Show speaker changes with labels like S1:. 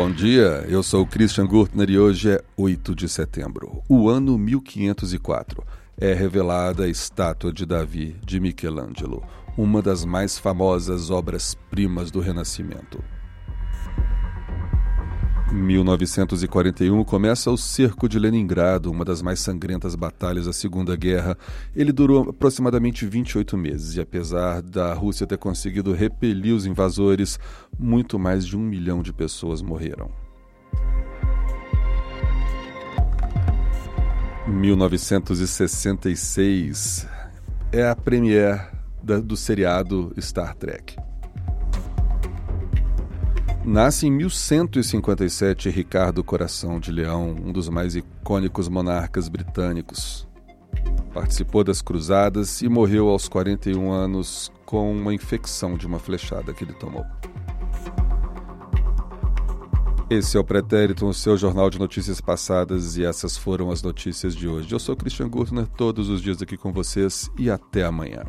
S1: Bom dia, eu sou Christian Gurtner e hoje é 8 de setembro, o ano 1504. É revelada a estátua de Davi de Michelangelo, uma das mais famosas obras-primas do Renascimento. 1941 começa o Cerco de Leningrado, uma das mais sangrentas batalhas da Segunda Guerra. Ele durou aproximadamente 28 meses e, apesar da Rússia ter conseguido repelir os invasores, muito mais de um milhão de pessoas morreram. 1966 é a premiere do seriado Star Trek. Nasce em 1157 Ricardo Coração de Leão, um dos mais icônicos monarcas britânicos. Participou das cruzadas e morreu aos 41 anos com uma infecção de uma flechada que ele tomou. Esse é o Pretérito, o seu jornal de notícias passadas, e essas foram as notícias de hoje. Eu sou Christian Gurtner, todos os dias aqui com vocês, e até amanhã.